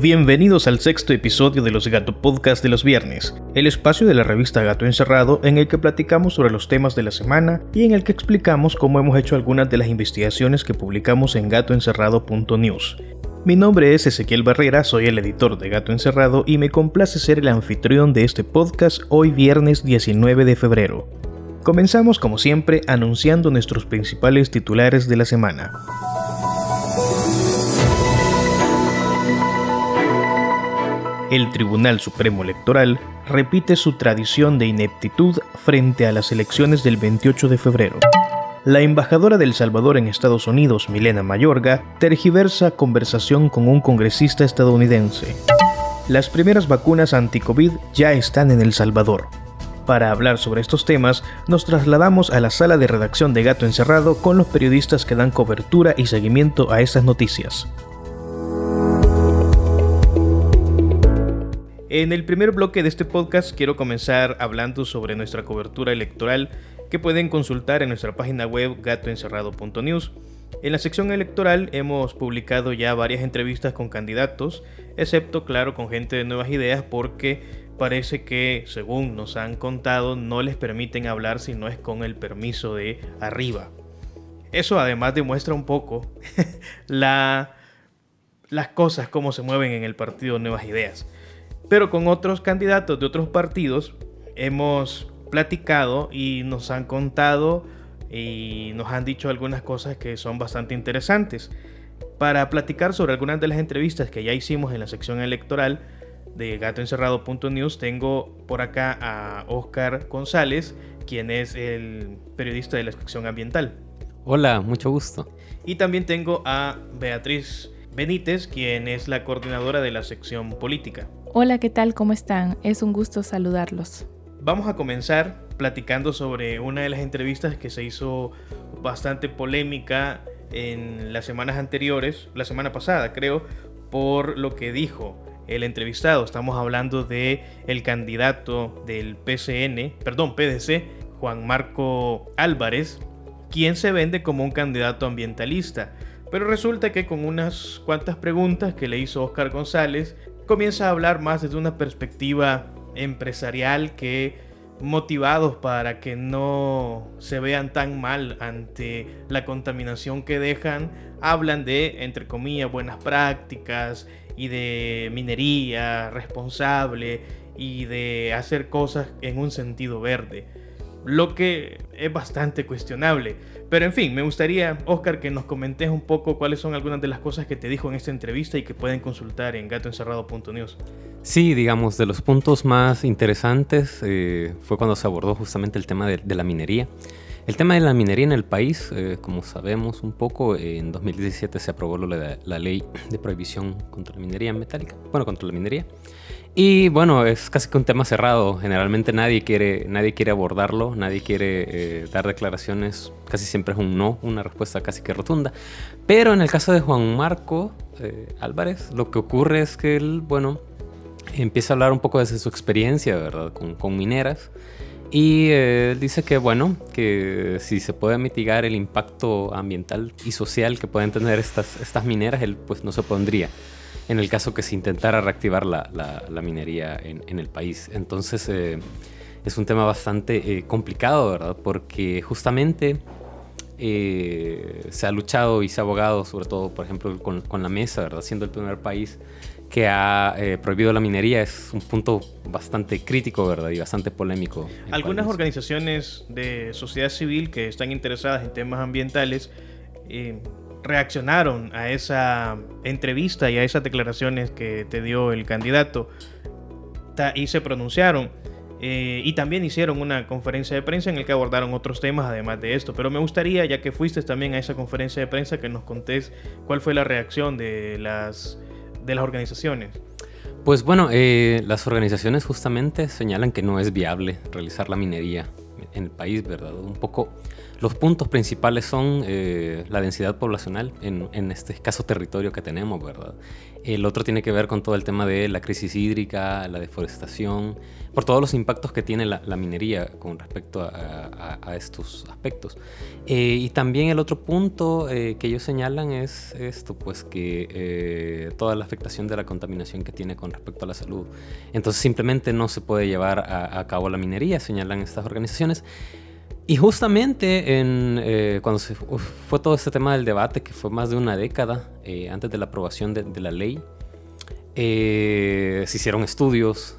Bienvenidos al sexto episodio de los Gato Podcast de los viernes, el espacio de la revista Gato Encerrado en el que platicamos sobre los temas de la semana y en el que explicamos cómo hemos hecho algunas de las investigaciones que publicamos en gatoencerrado.news. Mi nombre es Ezequiel Barrera, soy el editor de Gato Encerrado y me complace ser el anfitrión de este podcast hoy viernes 19 de febrero. Comenzamos como siempre anunciando nuestros principales titulares de la semana. El Tribunal Supremo Electoral repite su tradición de ineptitud frente a las elecciones del 28 de febrero. La embajadora del Salvador en Estados Unidos, Milena Mayorga, tergiversa conversación con un congresista estadounidense. Las primeras vacunas anti-COVID ya están en El Salvador. Para hablar sobre estos temas, nos trasladamos a la sala de redacción de Gato Encerrado con los periodistas que dan cobertura y seguimiento a estas noticias. En el primer bloque de este podcast quiero comenzar hablando sobre nuestra cobertura electoral que pueden consultar en nuestra página web gatoencerrado.news. En la sección electoral hemos publicado ya varias entrevistas con candidatos, excepto claro con gente de nuevas ideas porque parece que, según nos han contado, no les permiten hablar si no es con el permiso de arriba. Eso además demuestra un poco la, las cosas, cómo se mueven en el partido Nuevas Ideas. Pero con otros candidatos de otros partidos hemos platicado y nos han contado y nos han dicho algunas cosas que son bastante interesantes. Para platicar sobre algunas de las entrevistas que ya hicimos en la sección electoral de gatoencerrado.news, tengo por acá a Oscar González, quien es el periodista de la sección ambiental. Hola, mucho gusto. Y también tengo a Beatriz Benítez, quien es la coordinadora de la sección política. Hola, ¿qué tal? ¿Cómo están? Es un gusto saludarlos. Vamos a comenzar platicando sobre una de las entrevistas que se hizo bastante polémica en las semanas anteriores, la semana pasada creo, por lo que dijo el entrevistado. Estamos hablando de el candidato del PCN, perdón, PDC, Juan Marco Álvarez, quien se vende como un candidato ambientalista. Pero resulta que con unas cuantas preguntas que le hizo Oscar González, comienza a hablar más desde una perspectiva empresarial que motivados para que no se vean tan mal ante la contaminación que dejan, hablan de, entre comillas, buenas prácticas y de minería responsable y de hacer cosas en un sentido verde, lo que es bastante cuestionable. Pero en fin, me gustaría, Oscar, que nos comentes un poco cuáles son algunas de las cosas que te dijo en esta entrevista y que pueden consultar en gatoencerrado.news. Sí, digamos, de los puntos más interesantes eh, fue cuando se abordó justamente el tema de, la minería. El tema de la minería en el país, eh, como sabemos un poco, en 2017 se aprobó la, ley de prohibición contra la minería metálica, bueno, contra la minería. Y bueno, es casi que un tema cerrado. Generalmente nadie quiere, nadie quiere abordarlo, nadie quiere eh, dar declaraciones. Casi siempre es un no, una respuesta casi que rotunda. Pero en el caso de Juan Marco eh, Álvarez, lo que ocurre es que él, bueno, empieza a hablar un poco desde su experiencia, ¿verdad? Con, mineras. Y eh, dice que, bueno, que si se puede mitigar el impacto ambiental y social que pueden tener estas, estas mineras, él pues no se pondría en el caso que se intentara reactivar la, la, minería en, el país. Entonces eh, es un tema bastante eh, complicado, ¿verdad? Porque justamente eh, se ha luchado y se ha abogado, sobre todo, por ejemplo, con, con la mesa, ¿verdad? Siendo el primer país que ha prohibido la minería es un punto bastante crítico, ¿verdad? Y bastante polémico. Algunas organizaciones de sociedad civil que están interesadas en temas ambientales reaccionaron a esa entrevista y a esas declaraciones que te dio el candidato y se pronunciaron. Eh, y también hicieron una conferencia de prensa en la que abordaron otros temas además de esto. Pero me gustaría, ya que fuiste también a esa conferencia de prensa, que nos contés cuál fue la reacción de las, de las organizaciones. Pues bueno, eh, las organizaciones justamente señalan que no es viable realizar la minería en el país, ¿verdad? Un poco Los puntos principales son eh, la densidad poblacional en, en, este escaso territorio que tenemos, ¿verdad? El otro tiene que ver con todo el tema de la crisis hídrica, la deforestación, por todos los impactos que tiene la, minería con respecto a, estos aspectos. Eh, y también el otro punto eh, que ellos señalan es esto, pues que eh, toda la afectación de la contaminación que tiene con respecto a la salud. Entonces simplemente no se puede llevar a, cabo la minería, señalan estas organizaciones. Y justamente en, cuando se fue todo este tema del debate, que fue más de una década antes de la aprobación de, la ley, se hicieron estudios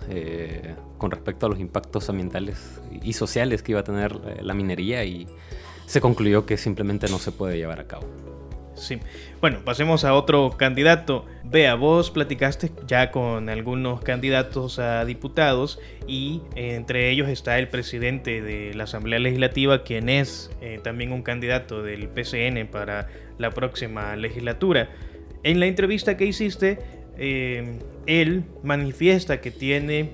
con respecto a los impactos ambientales y sociales que iba a tener eh, la minería y se concluyó que simplemente no se puede llevar a cabo. Bueno, pasemos a otro candidato. Vea, vos platicaste ya con algunos candidatos a diputados y eh, entre ellos está el presidente de la Asamblea Legislativa, quien es eh, también un candidato del PCN para la próxima legislatura. En la entrevista que hiciste, él manifiesta que tiene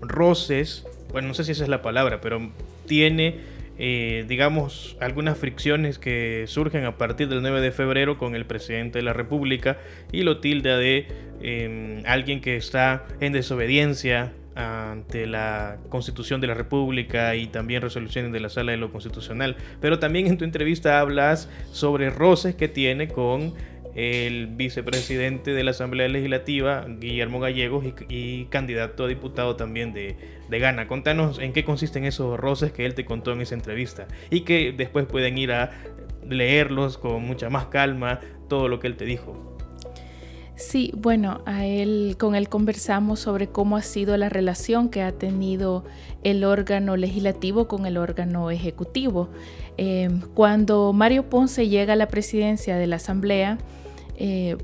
roces, bueno, no sé si esa es la palabra, pero tiene, eh, digamos, algunas fricciones que surgen a partir del 9 de febrero con el presidente de la República y lo tilda de em, alguien que está en desobediencia ante la Constitución de la República y también resoluciones de la Sala de lo Constitucional. Pero también en tu entrevista hablas sobre roces que tiene con el vicepresidente de la Asamblea Legislativa, Guillermo Gallegos, y, candidato a diputado también de, de, Ghana. Contanos en qué consisten esos roces que él te contó en esa entrevista y que después pueden ir a leerlos con mucha más calma, todo lo que él te dijo. Sí, bueno, a él, con él conversamos sobre cómo ha sido la relación que ha tenido el órgano legislativo con el órgano ejecutivo. Eh, cuando Mario Ponce llega a la presidencia de la Asamblea, eh,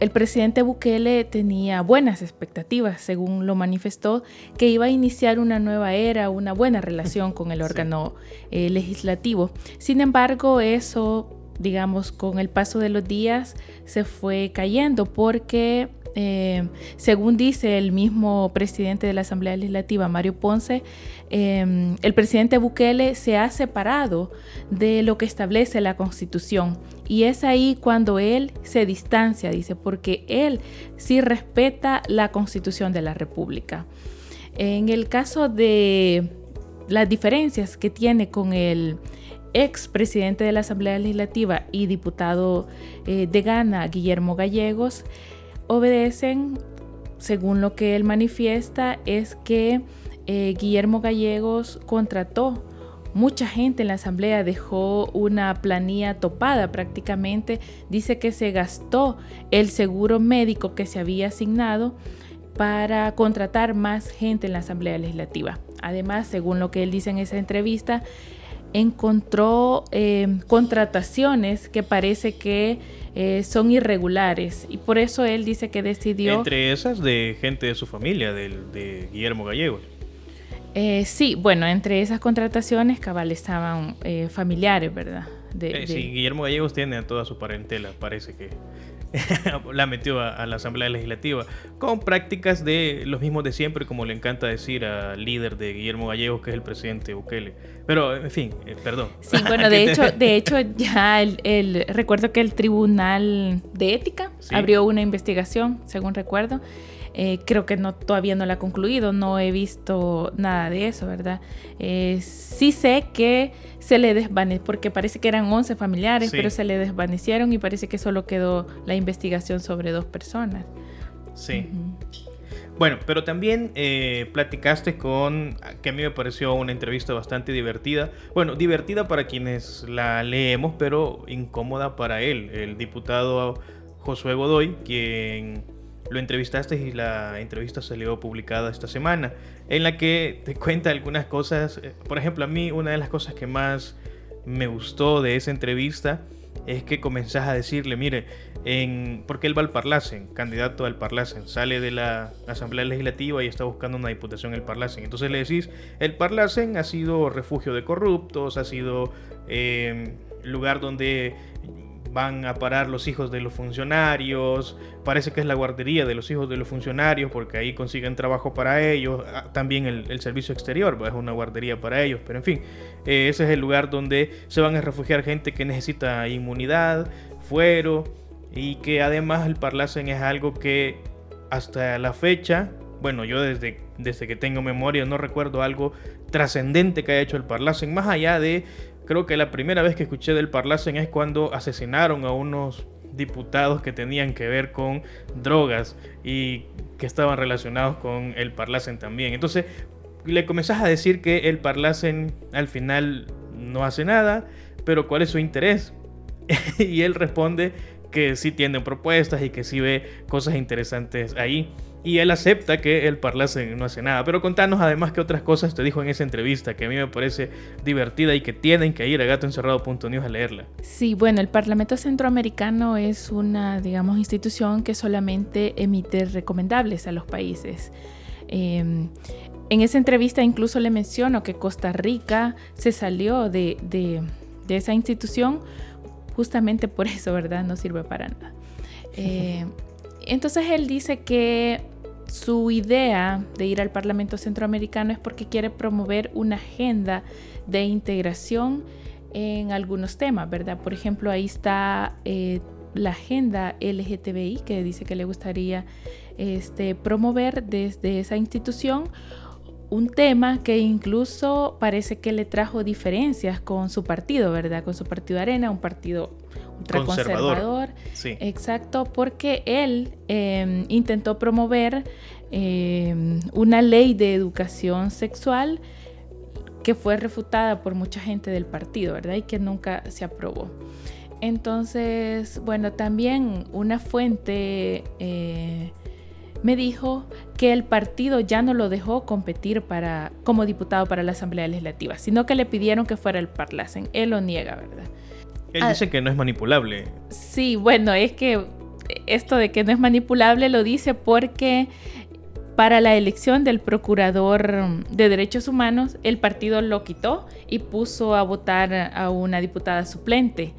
el presidente Bukele tenía buenas expectativas, según lo manifestó, que iba a iniciar una nueva era, una buena relación con el órgano eh, legislativo. Sin embargo, eso, digamos, con el paso de los días se fue cayendo porque eh, según dice el mismo presidente de la Asamblea Legislativa, Mario Ponce, em, el presidente Bukele se ha separado de lo que establece la Constitución. Y es ahí cuando él se distancia, dice, porque él sí respeta la Constitución de la República. En el caso de las diferencias que tiene con el ex presidente de la Asamblea Legislativa y diputado eh, de Ghana, Guillermo Gallegos, obedecen, según lo que él manifiesta, es que eh, Guillermo Gallegos contrató mucha gente en la asamblea, dejó una planilla topada prácticamente, dice que se gastó el seguro médico que se había asignado para contratar más gente en la asamblea legislativa. Además, según lo que él dice en esa entrevista, encontró eh, contrataciones que parece que eh, son irregulares y por eso él dice que decidió... Entre esas de gente de su familia, de, Guillermo Gallegos. Eh, sí, bueno, entre esas contrataciones cabal estaban eh, familiares, ¿verdad? Sí, Guillermo Gallegos tiene a toda su parentela, parece que la metió a, la Asamblea Legislativa, con prácticas de los mismos de siempre, como le encanta decir al líder de Guillermo Gallegos, que es el presidente Bukele. Pero, en fin, eh, perdón. Sí, bueno, de hecho, de hecho ya el, recuerdo que el Tribunal de Ética abrió una investigación, según recuerdo, eh, creo que no, todavía no la ha concluido, no he visto nada de eso, ¿verdad? Eh, sí sé que se le desvaneció, porque parece que eran 11 familiares, pero se le desvanecieron y parece que solo quedó la investigación sobre dos personas. Sí. Bueno, pero también eh, platicaste con, que a mí me pareció una entrevista bastante divertida. Bueno, divertida para quienes la leemos, pero incómoda para él, el diputado Josué Godoy, quien lo entrevistaste y la entrevista salió publicada esta semana, en la que te cuenta algunas cosas. Eh, por ejemplo, a mí una de las cosas que más me gustó de esa entrevista es que comenzás a decirle, mire, en, porque él va al Parlacen, candidato al Parlacen, sale de la Asamblea Legislativa y está buscando una diputación en el Parlacen. Entonces le decís, el Parlacen ha sido refugio de corruptos, ha sido eh, lugar donde van a parar los hijos de los funcionarios, parece que es la guardería de los hijos de los funcionarios porque ahí consiguen trabajo para ellos, ah, también el, servicio exterior pues, es una guardería para ellos, pero en fin, eh, ese es el lugar donde se van a refugiar gente que necesita inmunidad, fuero y que además el Parlacen es algo que hasta la fecha, bueno, yo desde, desde que tengo memoria no recuerdo algo trascendente que haya hecho el Parlacen, más allá de Creo que la primera vez que escuché del Parlacen es cuando asesinaron a unos diputados que tenían que ver con drogas y que estaban relacionados con el Parlacen también. Entonces le comenzás a decir que el Parlacen al final no hace nada, pero ¿cuál es su interés? y él responde que sí tiene propuestas y que sí ve cosas interesantes ahí y él acepta que el Parlacen no hace nada. Pero contanos además qué otras cosas te dijo en esa entrevista que a mí me parece divertida y que tienen que ir a gatoencerrado.news a leerla. Sí, bueno, el Parlamento Centroamericano es una, digamos, institución que solamente emite recomendables a los países. Em, en esa entrevista incluso le menciono que Costa Rica se salió de, de, esa institución justamente por eso, ¿verdad? No sirve para nada. Eh, entonces él dice que su idea de ir al Parlamento Centroamericano es porque quiere promover una agenda de integración en algunos temas, ¿verdad? Por ejemplo, ahí está eh, la agenda LGTBI que dice que le gustaría este, promover desde esa institución un tema que incluso parece que le trajo diferencias con su partido, ¿verdad? Con su partido Arena, un partido ultraconservador. Sí. Exacto, porque él em, intentó promover em, una ley de educación sexual que fue refutada por mucha gente del partido, ¿verdad? Y que nunca se aprobó. Entonces, bueno, también una fuente eh, me dijo que el partido ya no lo dejó competir para, como diputado para la Asamblea Legislativa, sino que le pidieron que fuera el Parlacen. Él lo niega, ¿verdad? Él dice ah. que no es manipulable. Sí, bueno, es que esto de que no es manipulable lo dice porque para la elección del procurador de derechos humanos el partido lo quitó y puso a votar a una diputada suplente.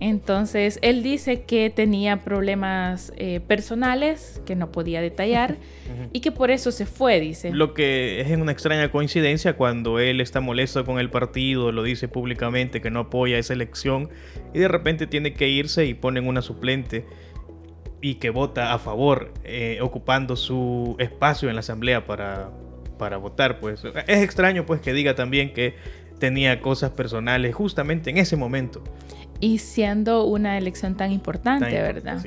Entonces él dice que tenía problemas eh, personales que no podía detallar y que por eso se fue, dice. Lo que es una extraña coincidencia cuando él está molesto con el partido, lo dice públicamente que no apoya esa elección y de repente tiene que irse y ponen una suplente y que vota a favor, eh, ocupando su espacio en la asamblea para, para votar. Pues es extraño pues que diga también que tenía cosas personales justamente en ese momento y siendo una elección tan importante, ¿verdad?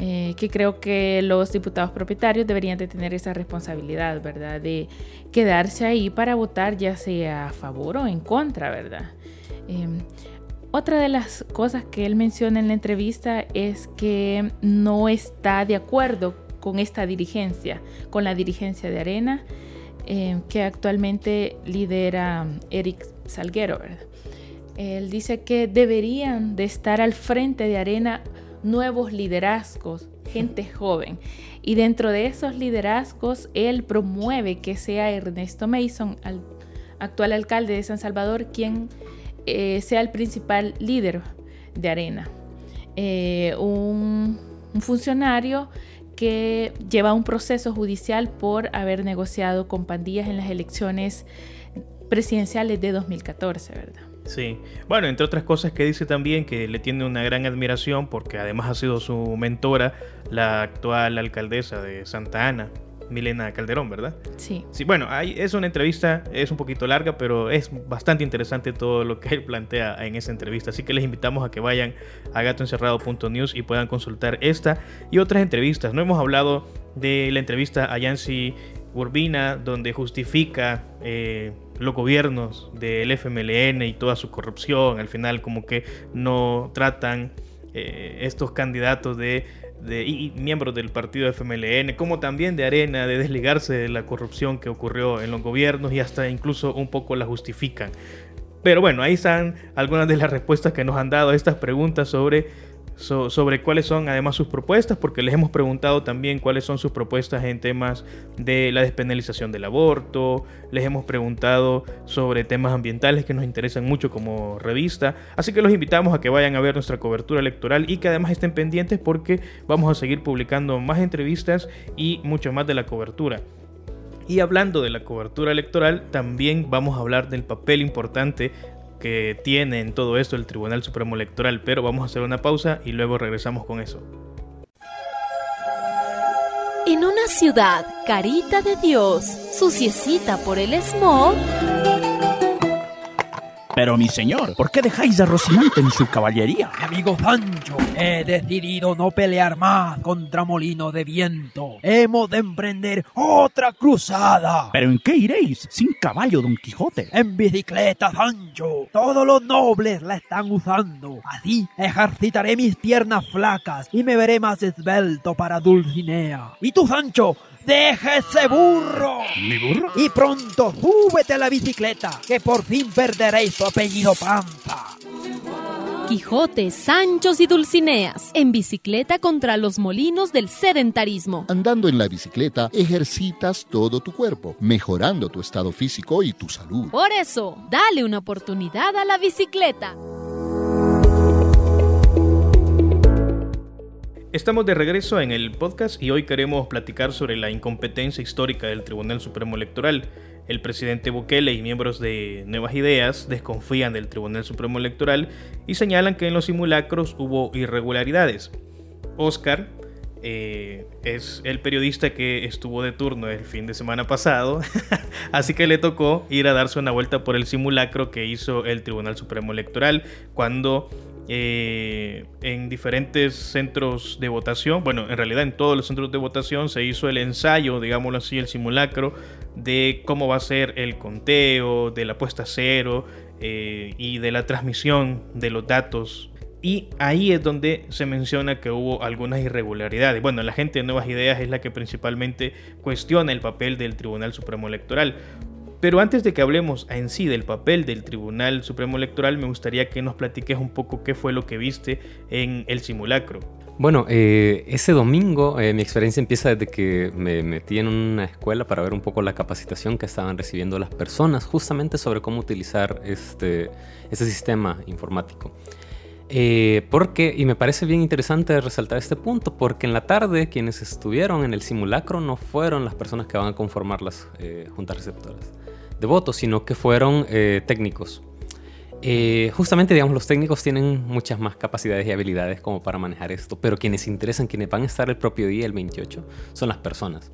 Eh, que creo que los diputados propietarios deberían de tener esa responsabilidad, ¿verdad? De quedarse ahí para votar ya sea a favor o en contra, ¿verdad? Em, otra de las cosas que él menciona en la entrevista es que no está de acuerdo con esta dirigencia, con la dirigencia de Arena, em, que actualmente lidera Eric Salguero, ¿verdad? Él dice que deberían de estar al frente de Arena nuevos liderazgos, gente joven. Y dentro de esos liderazgos, él promueve que sea Ernesto Mason, actual alcalde de San Salvador, quien eh, sea el principal líder de Arena. Eh, un, un funcionario que lleva un proceso judicial por haber negociado con pandillas en las elecciones presidenciales de 2014, ¿verdad? Sí, bueno, entre otras cosas que dice también que le tiene una gran admiración porque además ha sido su mentora la actual alcaldesa de Santa Ana, Milena Calderón, ¿verdad? Sí. Sí, bueno, es una entrevista, es un poquito larga, pero es bastante interesante todo lo que él plantea en esa entrevista. Así que les invitamos a que vayan a gatoencerrado.news y puedan consultar esta y otras entrevistas. No hemos hablado de la entrevista a Yancy Urbina, donde justifica eh, los gobiernos del FMLN y toda su corrupción. Al final como que no tratan eh, estos candidatos de, y, miembros del partido FMLN, como también de Arena, de desligarse de la corrupción que ocurrió en los gobiernos y hasta incluso un poco la justifican. Pero bueno, ahí están algunas de las respuestas que nos han dado a estas preguntas sobre sobre cuáles son además sus propuestas, porque les hemos preguntado también cuáles son sus propuestas en temas de la despenalización del aborto, les hemos preguntado sobre temas ambientales que nos interesan mucho como revista, así que los invitamos a que vayan a ver nuestra cobertura electoral y que además estén pendientes porque vamos a seguir publicando más entrevistas y mucho más de la cobertura. Y hablando de la cobertura electoral, también vamos a hablar del papel importante que tiene en todo esto el Tribunal Supremo Electoral, pero vamos a hacer una pausa y luego regresamos con eso. En una ciudad carita de Dios, suciecita por el smog, pero mi señor, ¿por qué dejáis a Rocinante en su caballería? Mi amigo Sancho, he decidido no pelear más contra Molino de Viento. Hemos de emprender otra cruzada. ¿Pero en qué iréis sin caballo, Don Quijote? En bicicleta, Sancho. Todos los nobles la están usando. Así ejercitaré mis piernas flacas y me veré más esbelto para Dulcinea. ¿Y tú, Sancho? ¡Deja ese burro! ¿Mi burro? Y pronto súbete a la bicicleta, que por fin perderéis su apellido Panza. Quijote, Sanchos y Dulcineas, en bicicleta contra los molinos del sedentarismo. Andando en la bicicleta, ejercitas todo tu cuerpo, mejorando tu estado físico y tu salud. Por eso, dale una oportunidad a la bicicleta. Estamos de regreso en el podcast y hoy queremos platicar sobre la incompetencia histórica del Tribunal Supremo Electoral. El presidente Bukele y miembros de Nuevas Ideas desconfían del Tribunal Supremo Electoral y señalan que en los simulacros hubo irregularidades. Oscar eh, es el periodista que estuvo de turno el fin de semana pasado, así que le tocó ir a darse una vuelta por el simulacro que hizo el Tribunal Supremo Electoral cuando eh, en diferentes centros de votación, bueno, en realidad en todos los centros de votación se hizo el ensayo, digámoslo así, el simulacro de cómo va a ser el conteo, de la puesta cero eh, y de la transmisión de los datos. Y ahí es donde se menciona que hubo algunas irregularidades. Bueno, la gente de Nuevas Ideas es la que principalmente cuestiona el papel del Tribunal Supremo Electoral. Pero antes de que hablemos en sí del papel del Tribunal Supremo Electoral, me gustaría que nos platiques un poco qué fue lo que viste en el simulacro. Bueno, eh, ese domingo eh, mi experiencia empieza desde que me metí en una escuela para ver un poco la capacitación que estaban recibiendo las personas justamente sobre cómo utilizar este, este sistema informático. Eh, porque, y me parece bien interesante resaltar este punto, porque en la tarde quienes estuvieron en el simulacro no fueron las personas que van a conformar las juntas receptoras de votos, sino que fueron eh, técnicos. Eh, justamente, digamos, los técnicos tienen muchas más capacidades y habilidades como para manejar esto, pero quienes interesan, quienes van a estar el propio día, el 28, son las personas.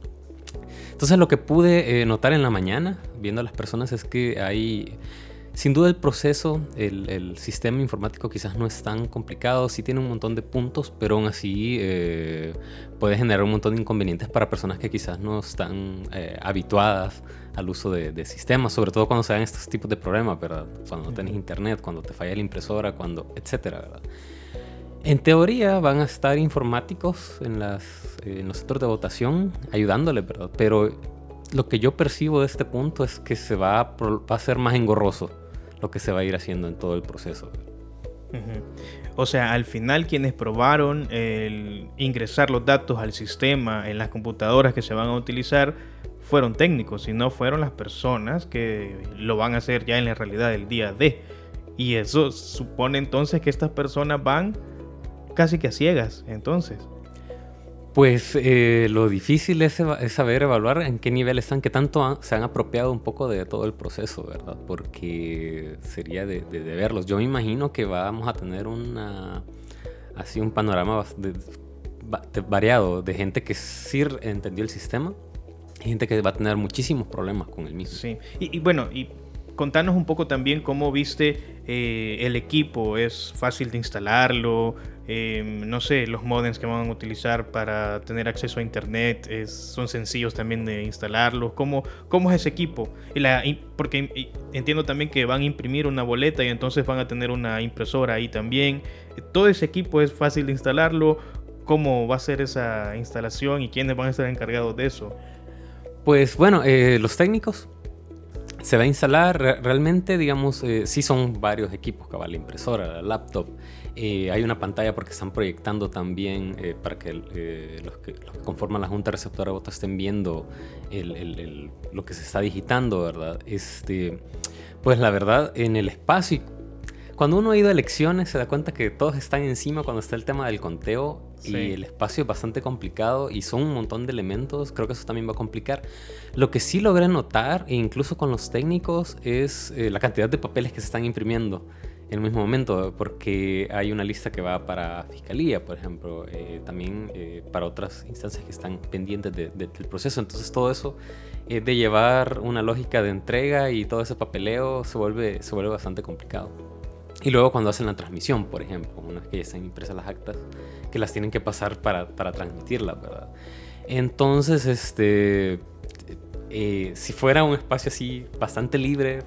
Entonces, lo que pude eh, notar en la mañana, viendo a las personas, es que hay sin duda el proceso, el, sistema informático quizás no es tan complicado, sí tiene un montón de puntos, pero aún así eh, puede generar un montón de inconvenientes para personas que quizás no están eh, habituadas al uso de, sistemas, sobre todo cuando se dan estos tipos de problemas, ¿verdad? Cuando no tenés internet, cuando te falla la impresora, cuando, etcétera, ¿verdad? En teoría van a estar informáticos en, las, en los centros de votación ayudándole, ¿verdad? Pero lo que yo percibo de este punto es que se va va a ser más engorroso lo que se va a ir haciendo en todo el proceso. O sea, al final quienes probaron el ingresar los datos al sistema en las computadoras que se van a utilizar fueron técnicos y no fueron las personas que lo van a hacer ya en la realidad del día de. Y eso supone entonces que estas personas van casi que a ciegas, entonces. Pues eh, lo difícil es, saber evaluar en qué nivel están, qué tanto se han apropiado un poco de todo el proceso, ¿verdad? Porque sería de, verlos. Yo me imagino que vamos a tener una así un panorama variado de gente que sí entendió el sistema y gente que va a tener muchísimos problemas con el mismo. Sí, y, bueno, y contanos un poco también cómo viste eh, el equipo. ¿Es fácil de instalarlo? Em, no sé, los modems que van a utilizar para tener acceso a internet son sencillos también de instalarlos. ¿Cómo, cómo es ese equipo? Y la, porque entiendo también que van a imprimir una boleta y entonces van a tener una impresora ahí también. Todo ese equipo es fácil de instalarlo. ¿Cómo va a ser esa instalación y quiénes van a estar encargados de eso? Pues bueno, eh, los técnicos se va a instalar realmente, digamos, eh, sí son varios equipos, cabal, la impresora, la laptop, Eh, hay una pantalla porque están proyectando también eh, para que, eh, los que, los que conforman la Junta Receptora de Votos estén viendo lo que se está digitando, ¿verdad? Este, pues la verdad, en el espacio, cuando uno ha ido a elecciones se da cuenta que todos están encima cuando está el tema del conteo sí. y el espacio es bastante complicado y son un montón de elementos, creo que eso también va a complicar. Lo que sí logré notar, e incluso con los técnicos, es eh, la cantidad de papeles que se están imprimiendo en el mismo momento, porque hay una lista que va para fiscalía, por ejemplo, eh, también eh, para otras instancias que están pendientes de, de, del proceso. Entonces todo eso eh, de llevar una lógica de entrega y todo ese papeleo se vuelve, se vuelve bastante complicado. Y luego cuando hacen la transmisión, por ejemplo, una vez que ya están impresas las actas, que las tienen que pasar para, para transmitirlas, ¿verdad? Entonces, este, eh, si fuera un espacio así bastante libre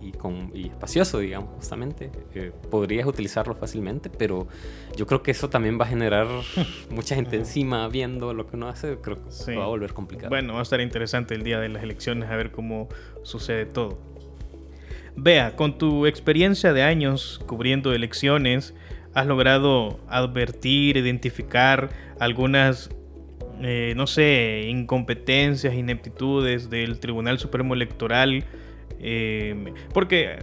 y, con, y espacioso, digamos, justamente, eh, podrías utilizarlo fácilmente, pero yo creo que eso también va a generar mucha gente encima viendo lo que uno hace, creo que sí. va a volver complicado. Bueno, va a estar interesante el día de las elecciones a ver cómo sucede todo. Vea, con tu experiencia de años cubriendo elecciones, has logrado advertir, identificar algunas, eh, no sé, incompetencias, ineptitudes del Tribunal Supremo Electoral. Eh, porque,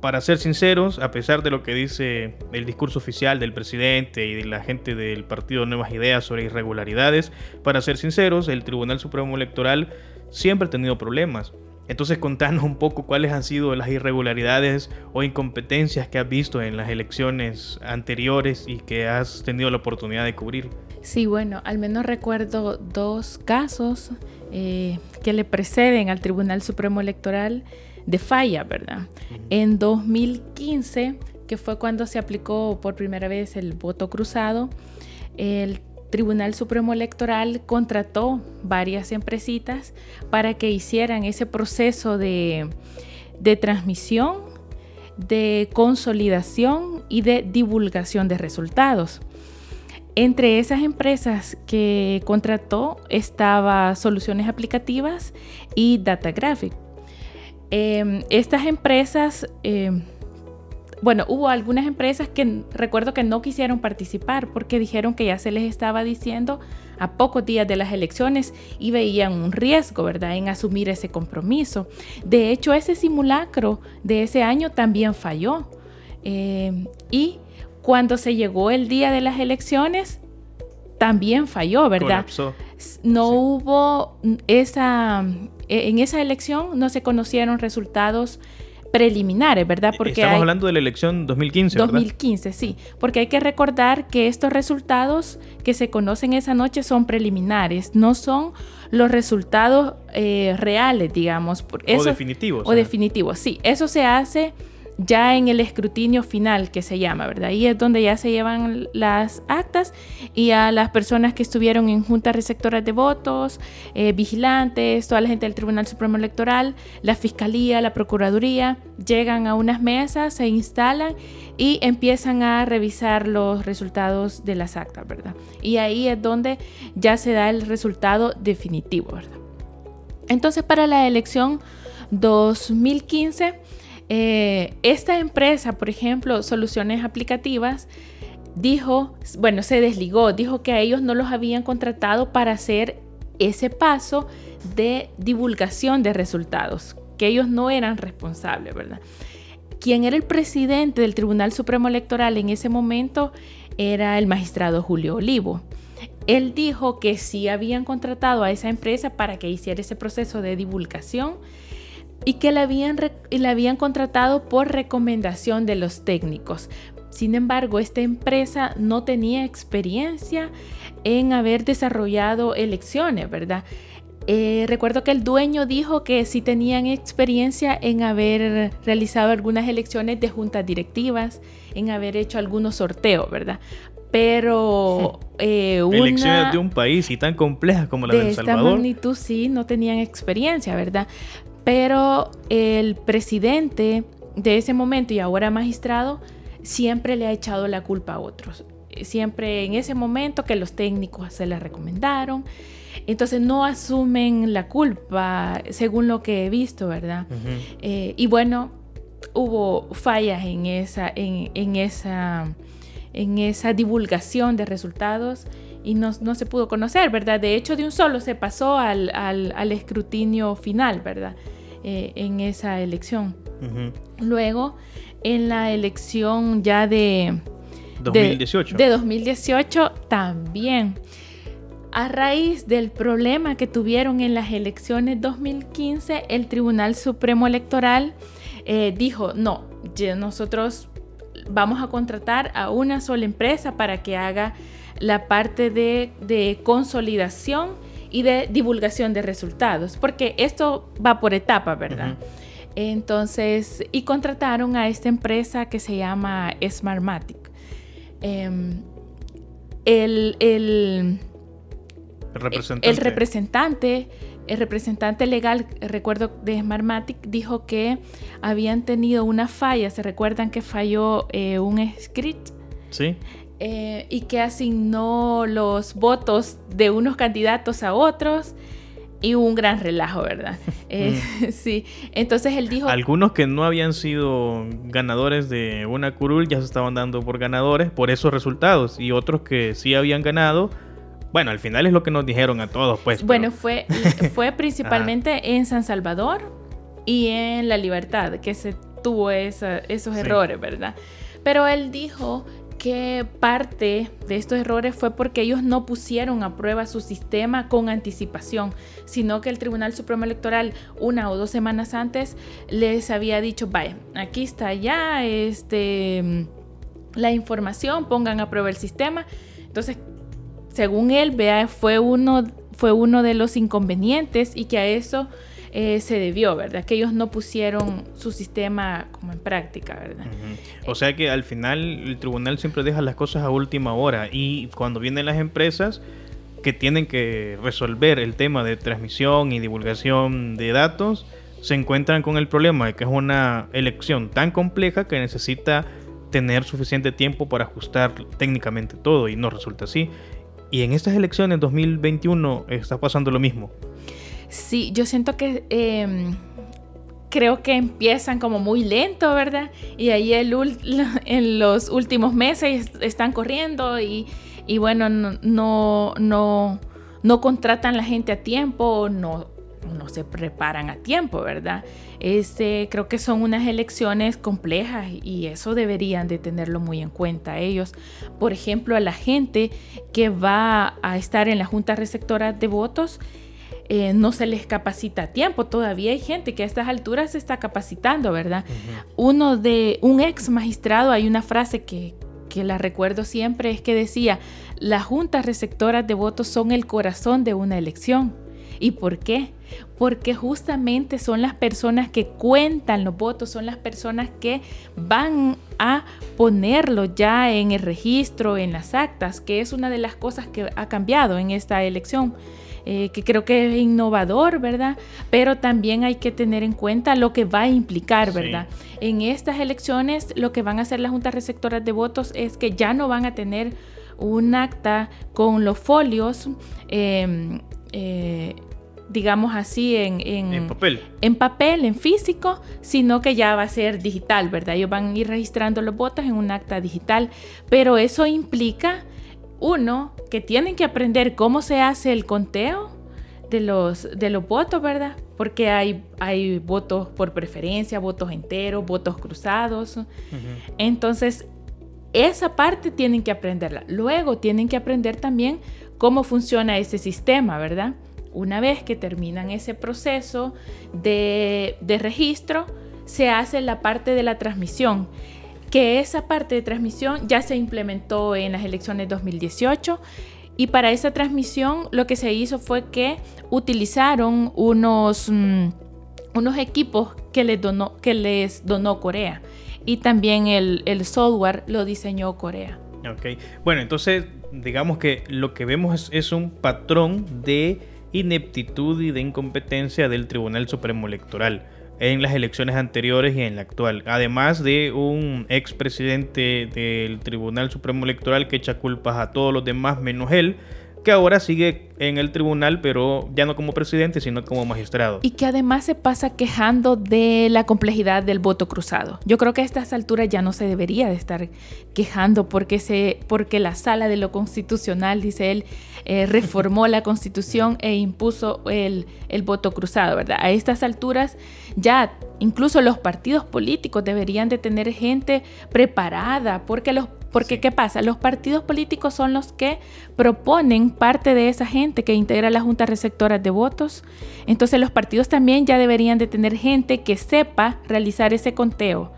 para ser sinceros, a pesar de lo que dice el discurso oficial del presidente y de la gente del Partido Nuevas Ideas sobre irregularidades, para ser sinceros, el Tribunal Supremo Electoral siempre ha tenido problemas. Entonces contanos un poco cuáles han sido las irregularidades o incompetencias que has visto en las elecciones anteriores y que has tenido la oportunidad de cubrir. Sí, bueno, al menos recuerdo dos casos eh, que le preceden al Tribunal Supremo Electoral de falla, ¿verdad? Uh -huh. En 2015, que fue cuando se aplicó por primera vez el voto cruzado, el Tribunal Supremo Electoral contrató varias empresitas para que hicieran ese proceso de, de, transmisión, de consolidación y de divulgación de resultados. Entre esas empresas que contrató estaba Soluciones Aplicativas y Datagraphic. Eh, estas empresas eh, bueno, hubo algunas empresas que recuerdo que no quisieron participar porque dijeron que ya se les estaba diciendo a pocos días de las elecciones y veían un riesgo, ¿verdad?, en asumir ese compromiso. De hecho, ese simulacro de ese año también falló. Eh, y cuando se llegó el día de las elecciones, también falló, ¿verdad? Colapsó. No sí. hubo esa, en esa elección no se conocieron resultados preliminares, ¿verdad? Porque Estamos hay, hablando de la elección 2015, 2015, ¿verdad? sí. Porque hay que recordar que estos resultados que se conocen esa noche son preliminares, no son los resultados eh, reales, digamos. Eso, o definitivos. O definitivos, sí. Eso se hace ya en el escrutinio final que se llama, ¿verdad? Ahí es donde ya se llevan las actas y a las personas que estuvieron en juntas receptoras de votos, eh, vigilantes, toda la gente del Tribunal Supremo Electoral, la Fiscalía, la Procuraduría, llegan a unas mesas, se instalan y empiezan a revisar los resultados de las actas, ¿verdad? Y ahí es donde ya se da el resultado definitivo, ¿verdad? Entonces para la elección 2015 eh, esta empresa, por ejemplo, Soluciones Aplicativas, dijo, bueno, se desligó, dijo que a ellos no los habían contratado para hacer ese paso de divulgación de resultados, que ellos no eran responsables, ¿verdad? Quien era el presidente del Tribunal Supremo Electoral en ese momento era el magistrado Julio Olivo. Él dijo que sí habían contratado a esa empresa para que hiciera ese proceso de divulgación, y que la habían, la habían contratado por recomendación de los técnicos. Sin embargo, esta empresa no tenía experiencia en haber desarrollado elecciones, ¿verdad? Eh, recuerdo que el dueño dijo que sí tenían experiencia en haber realizado algunas elecciones de juntas directivas, en haber hecho algunos sorteos, ¿verdad? Pero eh, una elecciones de un país y tan complejas como la de, de El Salvador. De esta magnitud sí no tenían experiencia, ¿verdad? Pero el presidente de ese momento y ahora magistrado siempre le ha echado la culpa a otros. Siempre en ese momento que los técnicos se les recomendaron. Entonces no asumen la culpa, según lo que he visto, ¿verdad? Uh -huh. eh, y bueno, hubo fallas en esa, en, en esa en esa divulgación de resultados y no, no, se pudo conocer, ¿verdad? De hecho, de un solo se pasó al, al, al escrutinio final, ¿verdad? Eh, en esa elección. Luego, en la elección ya de 2018. De, de 2018 también. A raíz del problema que tuvieron en las elecciones 2015, el Tribunal Supremo Electoral eh, dijo, no, nosotros vamos a contratar a una sola empresa para que haga la parte de, de consolidación y de divulgación de resultados, porque esto va por etapa, ¿verdad? Entonces, y contrataron a esta empresa que se llama Smartmatic. Em, el, el, representante. el, representante. El representante legal, recuerdo, de Smartmatic dijo que habían tenido una falla. ¿Se recuerdan que falló eh, un script? Sí. Eh, y que asignó los votos de unos candidatos a otros y hubo un gran relajo, ¿verdad? Eh, mm. sí, entonces él dijo... Algunos que no habían sido ganadores de una curul ya se estaban dando por ganadores por esos resultados y otros que sí habían ganado, bueno, al final es lo que nos dijeron a todos, pues. Bueno, fue, fue principalmente en San Salvador y en La Libertad que se tuvo esos errores, ¿verdad? Pero él dijo que parte de estos errores fue porque ellos no pusieron a prueba su sistema con anticipación, sino que el Tribunal Supremo Electoral una o dos semanas antes les había dicho, vaya, aquí está ya este, la información, pongan a prueba el sistema. Entonces, según él, vea, fue uno, fue uno de los inconvenientes y que a eso eh, se debió, ¿verdad? Que ellos no pusieron su sistema como en práctica, ¿verdad? O sea que al final el tribunal siempre deja las cosas a última hora y cuando vienen las empresas que tienen que resolver el tema de transmisión y divulgación de datos, se encuentran con el problema de que es una elección tan compleja que necesita tener suficiente tiempo para ajustar técnicamente todo y no resulta así. Y en estas elecciones 2021 está pasando lo mismo. Sí, yo siento que em, creo que empiezan como muy lento, ¿verdad? Y ahí en los últimos meses están corriendo y, bueno, no, no, no, contratan la gente a tiempo, no, no se preparan a tiempo, ¿verdad? Este, creo que son unas elecciones complejas y eso deberían de tenerlo muy en cuenta ellos. Por ejemplo, a la gente que va a estar en la Junta Receptora de Votos, eh, no se les capacita a tiempo. Todavía hay gente que a estas alturas se está capacitando, ¿verdad? Uno de un ex magistrado, hay una frase que, que la recuerdo siempre, es que decía, las juntas receptoras de votos son el corazón de una elección. ¿Y por qué? Porque justamente son las personas que cuentan los votos, son las personas que van a ponerlo ya en el registro, en las actas, que es una de las cosas que ha cambiado en esta elección. Eh, que creo que es innovador, ¿verdad? Pero también hay que tener en cuenta lo que va a implicar, ¿verdad? En estas elecciones lo que van a hacer las juntas receptoras de votos es que ya no van a tener un acta con los folios. Em, eh, digamos así, en, en, papel. En papel, en físico, sino que ya va a ser digital, ¿verdad? Ellos van a ir registrando los votos en un acta digital, pero eso implica uno, que tienen que aprender cómo se hace el conteo de los, de los votos, ¿verdad? Porque hay, hay votos por preferencia, votos enteros, votos cruzados. Entonces, esa parte tienen que aprenderla. Luego tienen que aprender también cómo funciona ese sistema, ¿verdad? Una vez que terminan ese proceso de, de registro, se hace la parte de la transmisión que esa parte de transmisión ya se implementó en las elecciones 2018 y para esa transmisión lo que se hizo fue que utilizaron unos, mm, unos equipos que les, donó, que les donó Corea y también el, software lo diseñó Corea. Ok, bueno, entonces digamos que lo que vemos es un patrón de ineptitud y de incompetencia del Tribunal Supremo Electoral en las elecciones anteriores y en la actual. Además de un expresidente del Tribunal Supremo Electoral que echa culpas a todos los demás menos él, que ahora sigue en el tribunal, pero ya no como presidente, sino como magistrado. Y que además se pasa quejando de la complejidad del voto cruzado. Yo creo que a estas alturas ya no se debería de estar quejando porque, se, porque la sala de lo constitucional, dice él, eh, reformó la constitución e impuso el, el voto cruzado, ¿verdad? A estas alturas ya incluso los partidos políticos deberían de tener gente preparada porque los porque ¿qué pasa? Los partidos políticos son los que proponen parte de esa gente que integra las juntas receptoras de votos. Entonces los partidos también ya deberían de tener gente que sepa realizar ese conteo.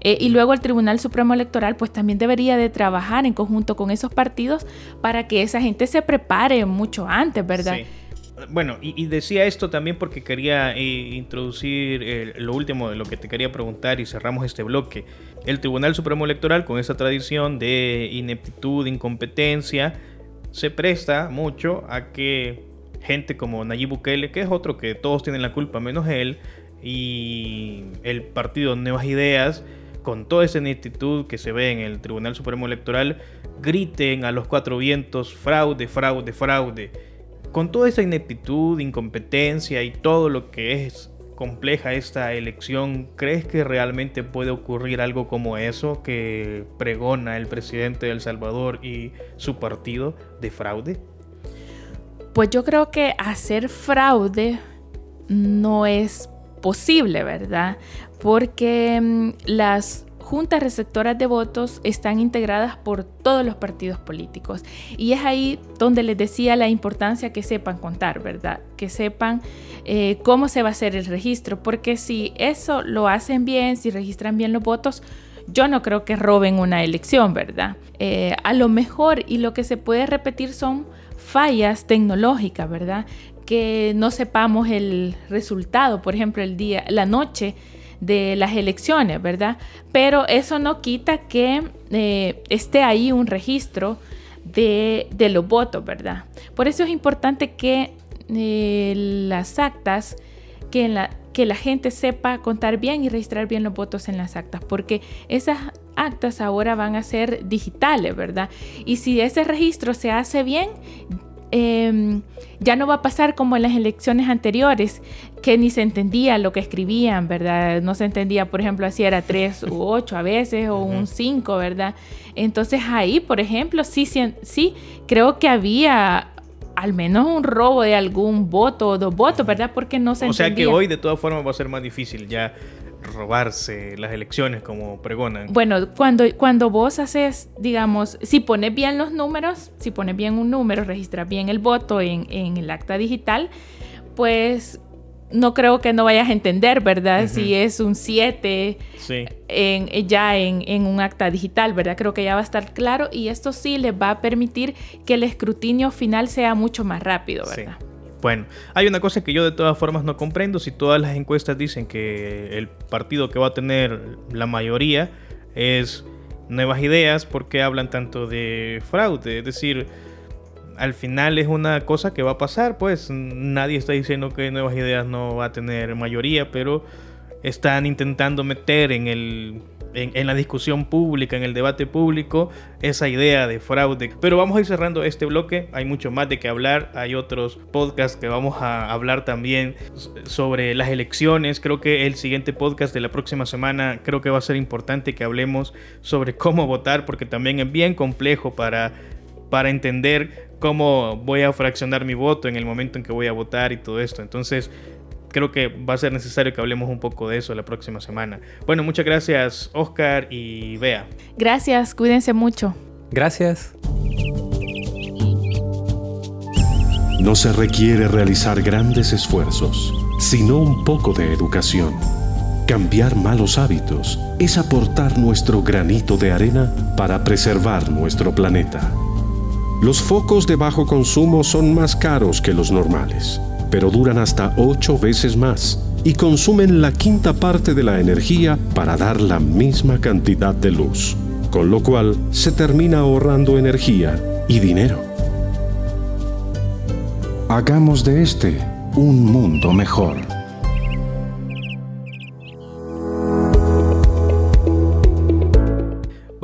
Eh, y luego el Tribunal Supremo Electoral pues también debería de trabajar en conjunto con esos partidos para que esa gente se prepare mucho antes, ¿verdad? Sí. Bueno, y, decía esto también porque quería eh, introducir eh, lo último de lo que te quería preguntar y cerramos este bloque. El Tribunal Supremo Electoral, con esa tradición de ineptitud, incompetencia, se presta mucho a que gente como Nayib Bukele, que es otro que todos tienen la culpa menos él, y el partido Nuevas Ideas, con toda esa ineptitud que se ve en el Tribunal Supremo Electoral, griten a los cuatro vientos fraude, fraude, fraude con toda esa ineptitud, incompetencia y todo lo que es compleja esta elección, ¿crees que realmente puede ocurrir algo como eso que pregona el presidente de El Salvador y su partido de fraude? Pues yo creo que hacer fraude no es posible, ¿verdad? Porque mm, las juntas receptoras de votos están integradas por todos los partidos políticos. Y es ahí donde les decía la importancia que sepan contar, ¿verdad? Que sepan eh, cómo se va a hacer el registro, porque si eso lo hacen bien, si registran bien los votos, yo no creo que roben una elección, ¿verdad? Eh, a lo mejor y lo que se puede repetir son fallas tecnológicas, ¿verdad? Que no sepamos el resultado, por ejemplo, el día, la noche de las elecciones, ¿verdad? Pero eso no quita que eh, esté ahí un registro de, los votos, ¿verdad? Por eso es importante que eh, las actas, que, la, que la gente sepa contar bien y registrar bien los votos en las actas, porque esas actas ahora van a ser digitales, ¿verdad? Y si ese registro se hace bien, Em, ya no va a pasar como en las elecciones anteriores, que ni se entendía lo que escribían, ¿verdad? No se entendía, por ejemplo, si era 3 u 8 a veces o un 5, ¿verdad? Entonces ahí, por ejemplo, sí, sí, sí, creo que había al menos un robo de algún voto o dos votos, ¿verdad? Porque no se O sea que hoy de todas formas va a ser más difícil ya robarse las elecciones como pregonan. Bueno, cuando, cuando vos haces, digamos, si pones bien los números, si pones bien un número, registras bien el voto en, el acta digital, pues no creo que no vayas a entender, ¿verdad? Si es un 7 en, ya en, en, un acta digital, ¿verdad? Creo que ya va a estar claro y esto sí les va a permitir que el escrutinio final sea mucho más rápido, ¿verdad? Bueno, hay una cosa que yo de todas formas no comprendo. Si todas las encuestas dicen que el partido que va a tener la mayoría es Nuevas Ideas, ¿por qué hablan tanto de fraude? Es decir, al final es una cosa que va a pasar, pues nadie está diciendo que Nuevas Ideas no va a tener mayoría, pero están intentando meter en el en, la discusión pública, en el debate público, esa idea de fraude. Pero vamos a ir cerrando este bloque, hay mucho más de qué hablar, hay otros podcasts que vamos a hablar también sobre las elecciones, creo que el siguiente podcast de la próxima semana creo que va a ser importante que hablemos sobre cómo votar, porque también es bien complejo para, para entender cómo voy a fraccionar mi voto en el momento en que voy a votar y todo esto. Entonces, creo que va a ser necesario que hablemos un poco de eso la próxima semana. Bueno, muchas gracias Oscar y Bea. Gracias, cuídense mucho. Gracias. No se requiere realizar grandes esfuerzos, sino un poco de educación. Cambiar malos hábitos es aportar nuestro granito de arena para preservar nuestro planeta. Los focos de bajo consumo son más caros que los normales pero duran hasta ocho veces más y consumen la quinta parte de la energía para dar la misma cantidad de luz, con lo cual se termina ahorrando energía y dinero. Hagamos de este un mundo mejor.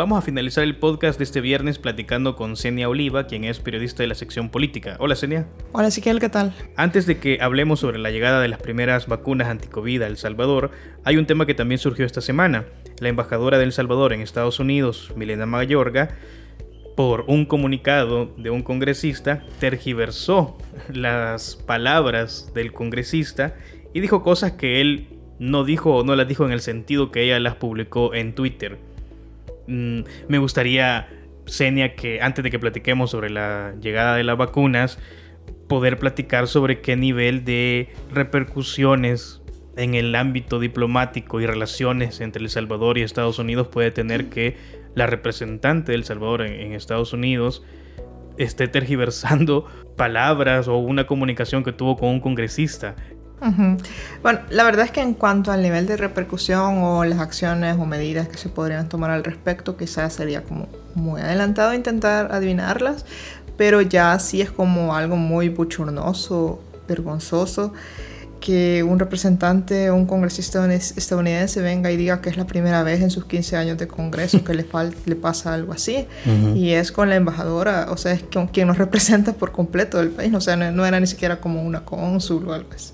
Vamos a finalizar el podcast de este viernes platicando con Senia Oliva, quien es periodista de la sección política. Hola Senia. Hola Ezequiel, ¿qué tal? Antes de que hablemos sobre la llegada de las primeras vacunas anticovid a El Salvador, hay un tema que también surgió esta semana. La embajadora de El Salvador en Estados Unidos, Milena Mayorga, por un comunicado de un congresista, tergiversó las palabras del congresista y dijo cosas que él no dijo o no las dijo en el sentido que ella las publicó en Twitter. Mm, me gustaría, Senia, que antes de que platiquemos sobre la llegada de las vacunas, poder platicar sobre qué nivel de repercusiones en el ámbito diplomático y relaciones entre El Salvador y Estados Unidos puede tener que la representante de Salvador en, Estados Unidos esté tergiversando palabras o una comunicación que tuvo con un congresista. Bueno, la verdad es que en cuanto al nivel de repercusión o las acciones o medidas que se podrían tomar al respecto, quizás sería como muy adelantado intentar adivinarlas, pero ya sí es como algo muy buchurnoso, vergonzoso que un representante o un congresista estadounidense venga y diga que es la primera vez en sus 15 años de Congreso que le, le pasa algo así. Y es con la embajadora, o sea, es con quien nos representa por completo del país, o sea, no, era ni siquiera como una cónsul o algo así.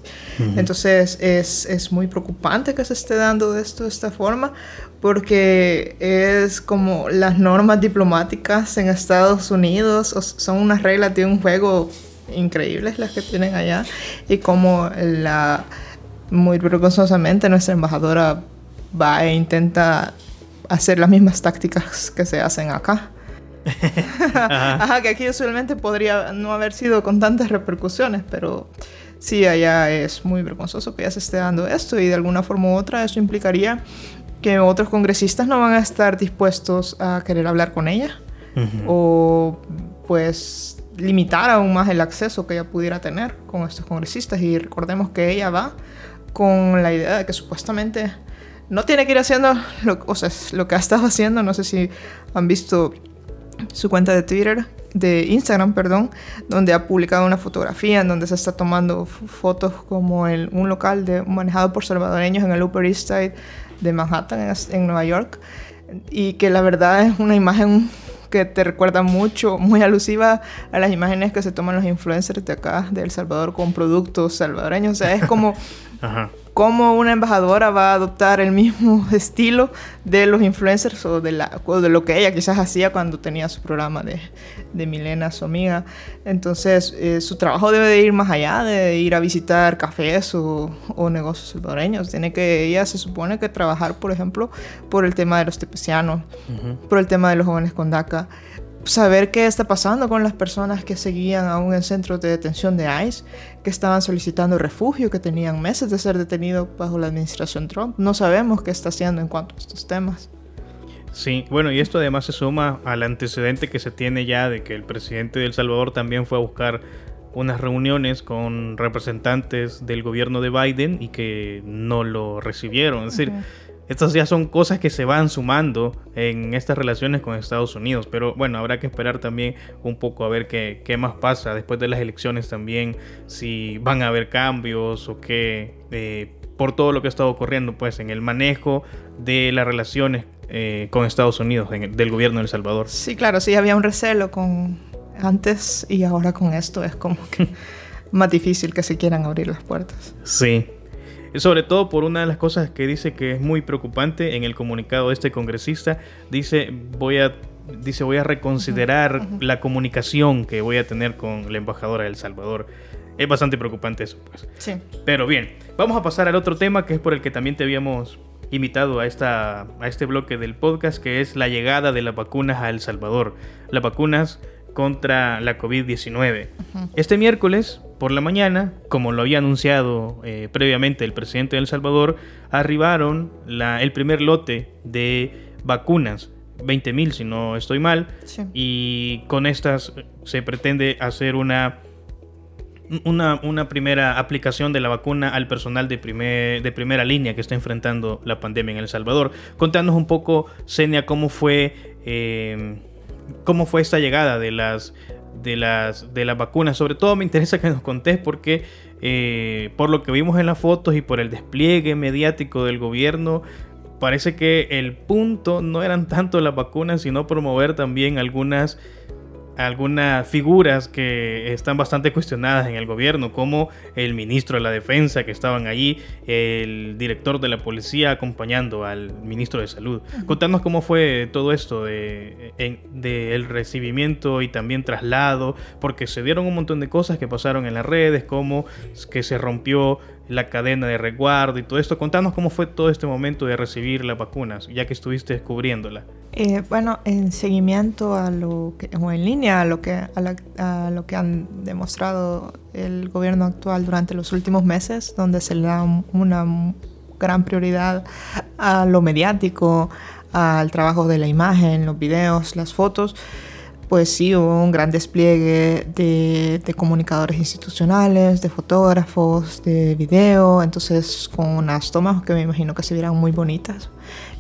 Entonces es, es, muy preocupante que se esté dando esto de esta forma, porque es como las normas diplomáticas en Estados Unidos son unas reglas de un juego increíbles las que tienen allá y como la muy vergonzosamente nuestra embajadora va e intenta hacer las mismas tácticas que se hacen acá. Ajá. que aquí usualmente podría no haber sido con tantas repercusiones, pero sí, allá es muy vergonzoso que ya se esté dando esto y de alguna forma u otra eso implicaría que otros congresistas no van a estar dispuestos a querer hablar con ella o pues limitar aún más el acceso que ella pudiera tener con estos congresistas. Y recordemos que ella va con la idea de que supuestamente no tiene que ir haciendo lo, o sea, lo que ha estado haciendo. No sé si han visto su cuenta de Twitter, de Instagram, perdón, donde ha publicado una fotografía en donde se está tomando fotos como en un local de, manejado por salvadoreños en el Upper East Side de Manhattan, en, en Nueva York. Y que la verdad es una imagen que te recuerda mucho, muy alusiva a las imágenes que se toman los influencers de acá, de El Salvador, con productos salvadoreños. O sea, es como cómo una embajadora va a adoptar el mismo estilo de los influencers o de, la, de lo que ella quizás hacía cuando tenía su programa de, de Milena, su amiga. Entonces, eh, su trabajo debe de ir más allá de ir a visitar cafés o, o, negocios salvadoreños. Tiene que, ella se supone que trabajar, por ejemplo, por el tema de los tepecianos, por el tema de los jóvenes con DACA saber qué está pasando con las personas que seguían aún en centros de detención de ICE, que estaban solicitando refugio, que tenían meses de ser detenidos bajo la administración Trump. No sabemos qué está haciendo en cuanto a estos temas. Sí, bueno, y esto además se suma al antecedente que se tiene ya de que el presidente de El Salvador también fue a buscar unas reuniones con representantes del gobierno de Biden y que no lo recibieron. Es decir, estas ya son cosas que se van sumando en estas relaciones con Estados Unidos, pero bueno, habrá que esperar también un poco a ver qué, qué más pasa después de las elecciones también, si van a haber cambios o qué, eh, por todo lo que ha estado ocurriendo pues en el manejo de las relaciones eh, con Estados Unidos, del gobierno de El Salvador. Sí, claro, sí, había un recelo con antes y ahora con esto es como que más difícil que se quieran abrir las puertas. Sí, sobre todo por una de las cosas que dice que es muy preocupante en el comunicado de este congresista, dice voy a dice voy a reconsiderar la comunicación que voy a tener con la embajadora de El Salvador. Es bastante preocupante eso, pues. Sí. Pero bien, vamos a pasar al otro tema que es por el que también te habíamos invitado a, esta, a este bloque del podcast, que es la llegada de las vacunas a El Salvador. Las vacunas contra la COVID-19. Este miércoles, por la mañana, como lo había anunciado eh, previamente el presidente de El Salvador, arribaron el primer lote de vacunas. 20.000 si no estoy mal. Y con estas se pretende hacer una, una, una, primera aplicación de la vacuna al personal de, primer, de primera línea que está enfrentando la pandemia en El Salvador. Contanos un poco, Senia, cómo fue... Eh, cómo fue esta llegada de las, de las, de las vacunas. Sobre todo me interesa que nos contés porque eh, por lo que vimos en las fotos y por el despliegue mediático del gobierno, parece que el punto no eran tanto las vacunas, sino promover también algunas algunas figuras que están bastante cuestionadas en el gobierno, como el ministro de la Defensa que estaban allí, el director de la policía acompañando al ministro de Salud. Contanos cómo fue todo esto de, el recibimiento y también traslado, porque se dieron un montón de cosas que pasaron en las redes, como que se rompió la cadena de resguardo y todo esto. Contanos cómo fue todo este momento de recibir las vacunas, ya que estuviste descubriéndola. Eh, bueno, en seguimiento a lo que, o en línea a lo que, a, lo que han demostrado el gobierno actual durante los últimos meses, donde se le da una gran prioridad a lo mediático, al trabajo de la imagen, los videos, las fotos pues sí hubo un gran despliegue de, comunicadores institucionales, de fotógrafos, de video, entonces con unas tomas que me imagino que se vieran muy bonitas.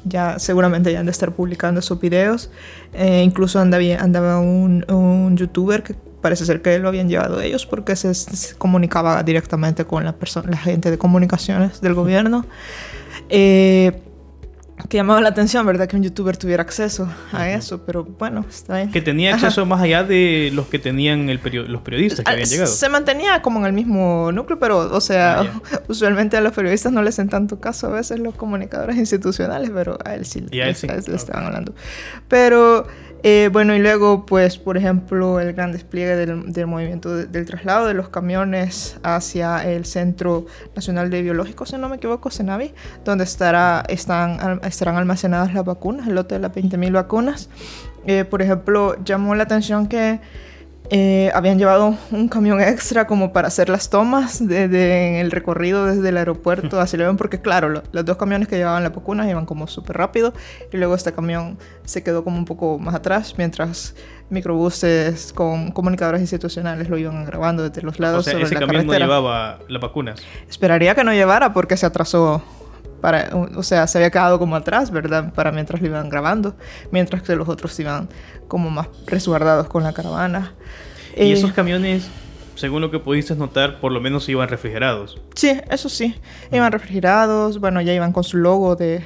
Ya seguramente ya han de estar publicando esos videos. Eh, incluso andaba, andaba un, un, youtuber que parece ser que lo habían llevado ellos porque se, comunicaba directamente con la, la gente de comunicaciones del gobierno. Eh, que llamaba la atención, ¿verdad? Que un youtuber tuviera acceso a eso, pero bueno, está bien. Que tenía acceso más allá de los que tenían el los periodistas que habían llegado. Se mantenía como en el mismo núcleo, pero, o sea, ah, usualmente a los periodistas no les hacen tanto caso a veces los comunicadores institucionales, pero a él sí, a él sí. le estaban hablando. Pero eh, bueno, y luego, pues, por ejemplo, el gran despliegue del, movimiento del traslado de los camiones hacia el Centro Nacional de Biológicos, si no me equivoco, CENAVI, donde estará, están, estarán almacenadas las vacunas, el lote de las 20.000 vacunas. Eh, por ejemplo, llamó la atención que eh, habían llevado un camión extra como para hacer las tomas de, en el recorrido desde el aeropuerto a León, porque claro, los dos camiones que llevaban la vacunas iban como súper rápido y luego este camión se quedó como un poco más atrás mientras microbuses con comunicadores institucionales lo iban grabando desde los lados. O sea, ese camión no llevaba las vacunas. Esperaría que no llevara porque se atrasó para, o sea, se había quedado como atrás, ¿verdad? Para mientras lo iban grabando, mientras que los otros iban como más resguardados con la caravana. Y esos eh, camiones, según lo que pudiste notar, por lo menos iban refrigerados. Sí, eso sí, iban refrigerados, bueno, ya iban con su logo de,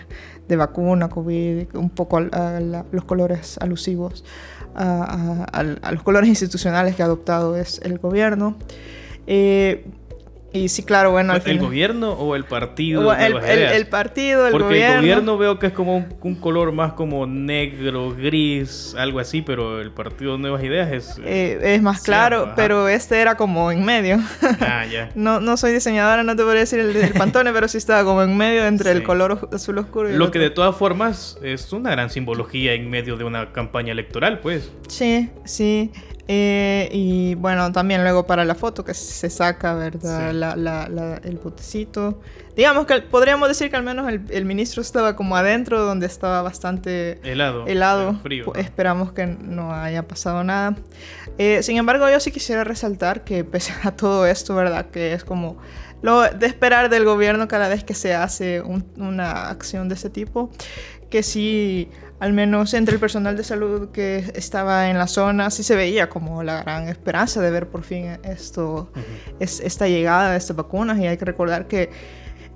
de vacuna, COVID, un poco a, los colores alusivos a, a, los colores institucionales que ha adoptado es el gobierno. Eh, y sí, claro, bueno. ¿El gobierno o el partido? el, el, partido, el Porque gobierno. Porque el gobierno veo que es como un, color más como negro, gris, algo así, pero el partido Nuevas Ideas es. Eh, es más claro, pero este era como en medio. Ah, ya. no, no soy diseñadora, no te podría decir el, del Pantone, pero sí estaba como en medio entre el color azul oscuro y Lo que de todas formas es una gran simbología en medio de una campaña electoral, pues. Sí, sí. Eh, y bueno, también luego para la foto que se saca, ¿verdad? el botecito. Digamos que podríamos decir que al menos el, ministro estaba como adentro, donde estaba bastante helado. helado. Frío, Esperamos que no haya pasado nada. Eh, sin embargo, yo sí quisiera resaltar que pese a todo esto, ¿verdad? Que es como lo de esperar del gobierno cada vez que se hace una acción de ese tipo, que sí al menos entre el personal de salud que estaba en la zona, sí se veía como la gran esperanza de ver por fin esto, es, esta llegada de estas vacunas. Y hay que recordar que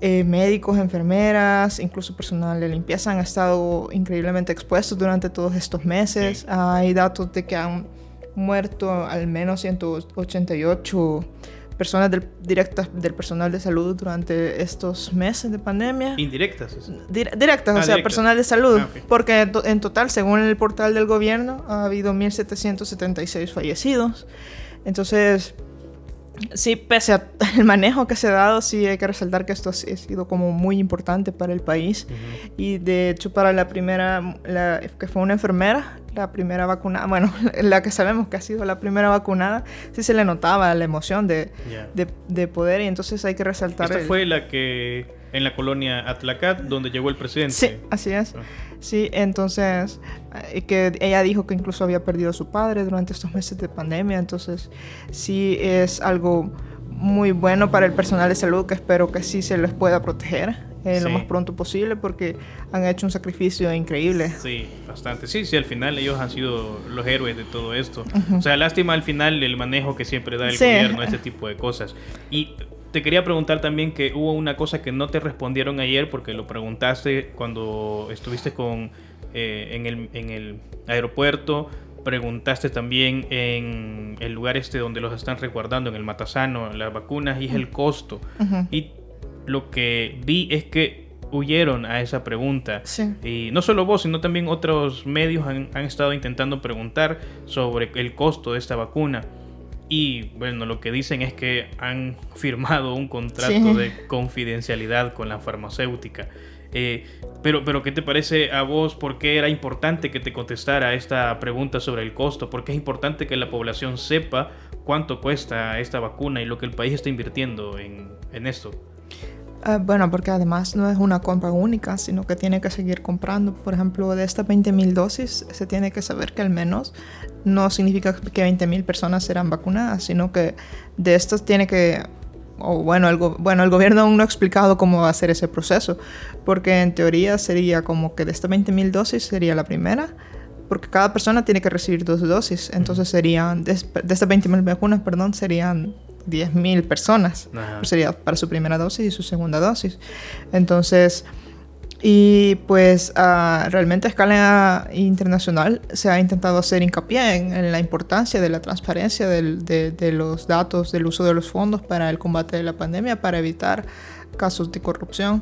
eh, médicos, enfermeras, incluso personal de limpieza han estado increíblemente expuestos durante todos estos meses. Hay datos de que han muerto al menos 188 personas del, directas del personal de salud durante estos meses de pandemia. Indirectas. directas, o ah, sea, personal de salud. Ah, porque en, total, según el portal del gobierno, ha habido 1.776 fallecidos. Entonces, sí, pese al manejo que se ha dado, sí hay que resaltar que esto ha sido como muy importante para el país. Y de hecho, para la primera, la, que fue una enfermera, la primera vacunada, bueno, la que sabemos que ha sido la primera vacunada, sí se le notaba la emoción de, de, poder y entonces hay que resaltar... Esta fue la que en la colonia Atlacat, donde llegó el presidente. Sí, así es. Ah. Sí, entonces, eh, que ella dijo que incluso había perdido a su padre durante estos meses de pandemia, entonces sí es algo muy bueno para el personal de salud que espero que sí se les pueda proteger eh, lo Sí. más pronto posible porque han hecho un sacrificio increíble. Sí, bastante. Sí, sí, al final ellos han sido los héroes de todo esto. O sea, lástima al final el manejo que siempre da el Sí. gobierno, este tipo de cosas. Y te quería preguntar también que hubo una cosa que no te respondieron ayer porque lo preguntaste cuando estuviste con eh, en, el, en el aeropuerto. Preguntaste también en el lugar este donde los están resguardando, en el Matasano, las vacunas, y es el costo. Y lo que vi es que huyeron a esa pregunta. Sí. Y no solo vos, sino también otros medios han, han estado intentando preguntar sobre el costo de esta vacuna. Y bueno, lo que dicen es que han firmado un contrato Sí. de confidencialidad con la farmacéutica. Eh, pero, pero, ¿qué te parece a vos? ¿Por qué era importante que te contestara esta pregunta sobre el costo? ¿Por qué es importante que la población sepa cuánto cuesta esta vacuna y lo que el país está invirtiendo en, en esto? Ah, bueno, porque además no es una compra única, sino que tiene que seguir comprando. Por ejemplo, de estas 20.000 dosis, se tiene que saber que al menos no significa que 20.000 personas serán vacunadas, sino que de estas tiene que... O bueno, el, bueno, el gobierno aún no ha explicado cómo va a ser ese proceso, porque en teoría sería como que de estas 20.000 dosis sería la primera, porque cada persona tiene que recibir dos dosis, entonces serían, de, de estas 20.000 vacunas, perdón, serían 10.000 personas. Ajá. Sería para su primera dosis y su segunda dosis. Entonces, y pues ah, realmente a escala internacional se ha intentado hacer hincapié en, en la importancia de la transparencia del- de, de los datos, del uso de los fondos para el combate de la pandemia, para evitar casos de corrupción.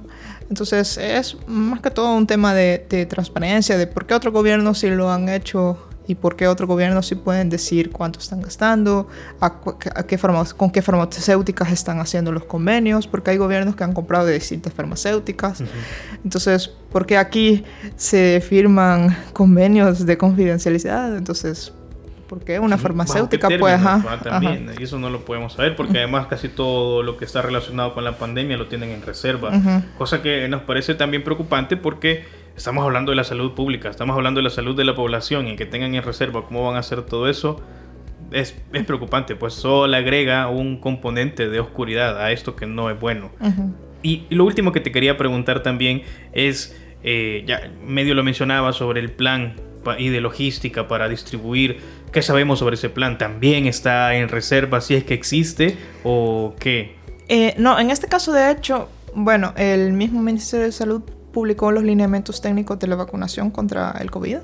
Entonces es más que todo un tema de, de transparencia, de por qué otros gobiernos sí lo han hecho y por qué otros gobiernos sí pueden decir cuánto están gastando, a, a qué con qué farmacéuticas están haciendo los convenios, porque hay gobiernos que han comprado de distintas farmacéuticas. Entonces, ¿por qué aquí se firman convenios de confidencialidad? Entonces, ¿por qué una ¿Bajo farmacéutica términos, ajá, va? También, ajá. y eso no lo podemos saber porque además casi todo lo que está relacionado con la pandemia lo tienen en reserva, Ujú. cosa que nos parece también preocupante porque estamos hablando de la salud pública, estamos hablando de la salud de la población y que tengan en reserva cómo van a hacer todo eso es, es preocupante, pues solo agrega un componente de oscuridad a esto que no es bueno. Ujú. Y, y lo último que te quería preguntar también es, eh, ya medio lo mencionaba sobre el plan y de logística para distribuir. ¿Qué sabemos sobre ese plan? ¿También está en reserva si es que existe o qué? Eh, no, en este caso, de hecho, bueno, el mismo Ministerio de Salud publicó los lineamientos técnicos de la vacunación contra el COVID.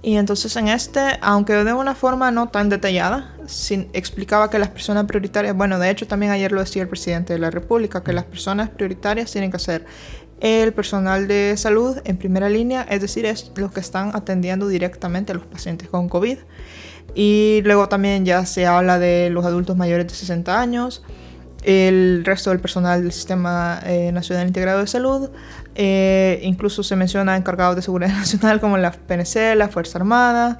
Y entonces en este, aunque de una forma no tan detallada, sin- explicaba que las personas prioritarias, bueno, de hecho también ayer lo decía el presidente de la República, que las personas prioritarias tienen que ser el personal de salud en primera línea, es decir, es los que están atendiendo directamente a los pacientes con COVID. Y luego también ya se habla de los adultos mayores de 60 años, el resto del personal del Sistema eh, Nacional Integrado de Salud, eh, incluso se menciona encargados de seguridad nacional como la PNC, la Fuerza Armada,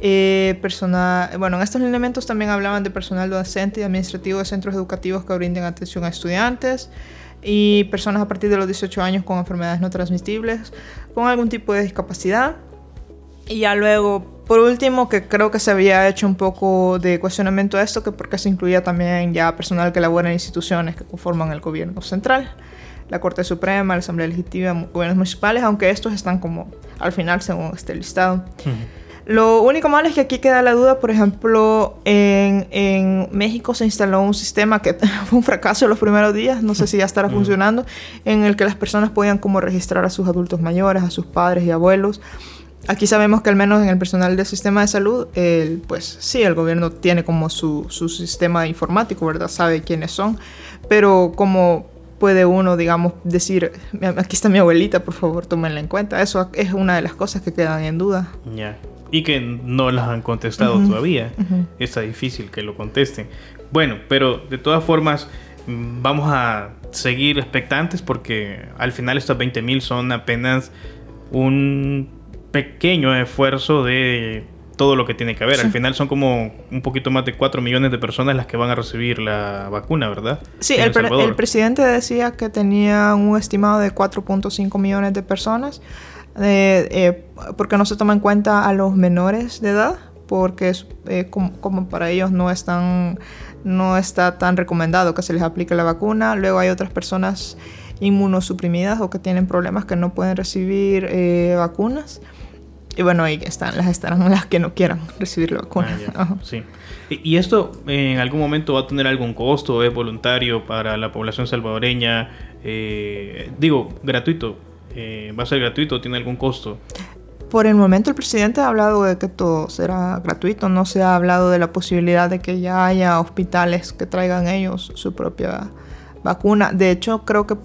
eh, personal, bueno, en estos elementos también hablaban de personal docente y administrativo de centros educativos que brinden atención a estudiantes y personas a partir de los 18 años con enfermedades no transmisibles, con algún tipo de discapacidad. Y ya luego, por último, que creo que se había hecho un poco de cuestionamiento a esto, que porque se incluía también ya personal que labora en instituciones que conforman el gobierno central, la Corte Suprema, la Asamblea Legislativa, gobiernos municipales, aunque estos están como al final según este listado. Lo único malo es que aquí queda la duda, por ejemplo, en, en México se instaló un sistema que fue un fracaso los primeros días, no sé si ya estará funcionando, en el que las personas podían como registrar a sus adultos mayores, a sus padres y abuelos. Aquí sabemos que al menos en el personal del sistema de salud, el, pues sí, el gobierno tiene como su, su sistema informático, ¿verdad? Sabe quiénes son, pero como puede uno, digamos, decir, aquí está mi abuelita, por favor, tómenla en cuenta. Eso es una de las cosas que quedan en duda. Ya. Y que no las han contestado todavía. Está difícil que lo contesten. Bueno, pero de todas formas, mm, vamos a seguir expectantes porque al final estas 20.000 son apenas un pequeño esfuerzo de todo lo que tiene que haber. Al final son como un poquito más de 4 millones de personas las que van a recibir la vacuna, ¿verdad? Sí, el, pre- Salvador. el presidente decía que tenía un estimado de 4.5 millones de personas, eh, eh, porque no se toma en cuenta a los menores de edad, porque es, eh, como, como para ellos no, es tan- no está tan recomendado que se les aplique la vacuna. Luego hay otras personas inmunosuprimidas o que tienen problemas que no pueden recibir eh, vacunas. Y bueno, ahí están, las estarán las que no quieran recibir la vacuna. Ah, sí. ¿Y esto en algún momento va a tener algún costo? ¿Es voluntario para la población salvadoreña? Eh, digo, gratuito. Eh, ¿Va a ser gratuito o tiene algún costo? Por el momento el presidente ha hablado de que todo será gratuito, no se ha hablado de la posibilidad de que ya haya hospitales que traigan ellos su propia vacuna. De hecho, creo que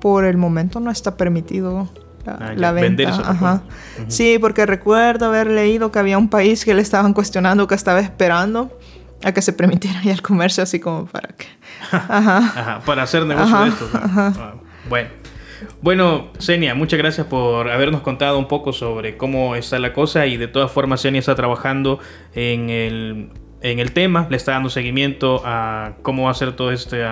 por el momento no está permitido la, ah, venta. Sí, porque recuerdo haber leído que había un país que le estaban cuestionando que estaba esperando a que se permitiera ya el comercio así como para que... Ajá. para hacer negocio de esto. Ah, bueno. Bueno, Senia, muchas gracias por habernos contado un poco sobre cómo está la cosa y de todas formas Senia está trabajando en el, en el tema, le está dando seguimiento a cómo va a ser todo este,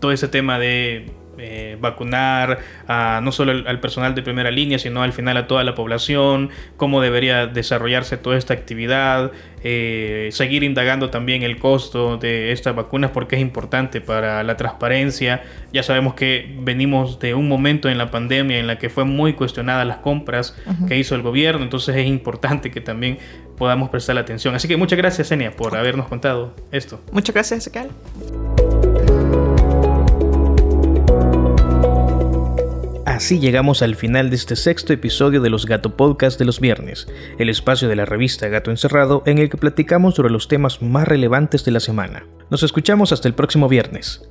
todo ese tema de eh, vacunar a, no solo al, personal de primera línea, sino al final a toda la población, cómo debería desarrollarse toda esta actividad, eh, seguir indagando también el costo de estas vacunas porque es importante para la transparencia. Ya sabemos que venimos de un momento en la pandemia en la que fue muy cuestionada las compras que hizo el gobierno, entonces es importante que también podamos prestar atención. Así que muchas gracias, Enia, por habernos contado esto. Muchas gracias, Ezequiel. Así llegamos al final de este sexto episodio de los Gato Podcast de los viernes, el espacio de la revista Gato Encerrado en el que platicamos sobre los temas más relevantes de la semana. Nos escuchamos hasta el próximo viernes.